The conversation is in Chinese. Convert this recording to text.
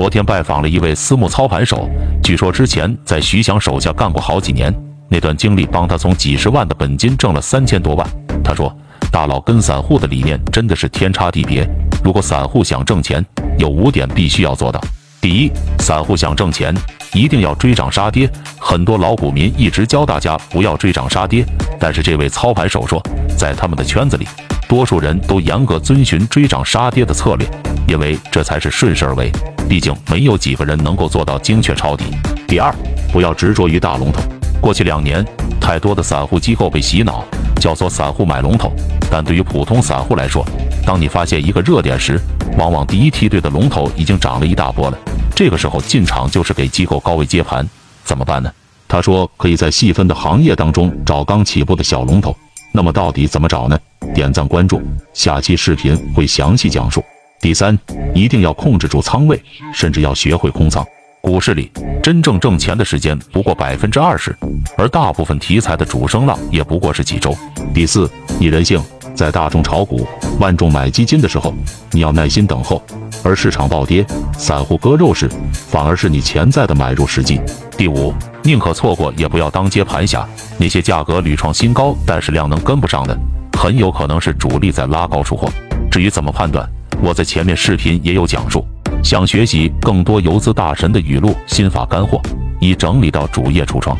昨天拜访了一位私募操盘手，据说之前在徐翔手下干过好几年，那段经历帮他从几十万的本金挣了三千多万。他说，大佬跟散户的理念真的是天差地别。如果散户想挣钱，有五点必须要做到。第一，散户想挣钱，一定要追涨杀跌。很多老股民一直教大家不要追涨杀跌，但是这位操盘手说，在他们的圈子里，多数人都严格遵循追涨杀跌的策略，因为这才是顺势而为。毕竟没有几个人能够做到精确抄底。第二，不要执着于大龙头。过去两年，太多的散户机构被洗脑，教唆散户买龙头。但对于普通散户来说，当你发现一个热点时，往往第一梯队的龙头已经涨了一大波了。这个时候进场就是给机构高位接盘，怎么办呢？他说可以在细分的行业当中找刚起步的小龙头。那么到底怎么找呢？点赞关注，下期视频会详细讲述。第三，一定要控制住仓位，甚至要学会空仓。股市里真正挣钱的时间不过百分之二十，而大部分题材的主升浪也不过是几周。第四，逆人性。在大众炒股、万众买基金的时候，你要耐心等候；而市场暴跌、散户割肉时，反而是你潜在的买入时机。第五，宁可错过也不要当接盘侠。那些价格屡创新高，但是量能跟不上的，很有可能是主力在拉高出货。至于怎么判断，我在前面视频也有讲述。想学习更多游资大神的语录、心法干货，已整理到主页橱窗。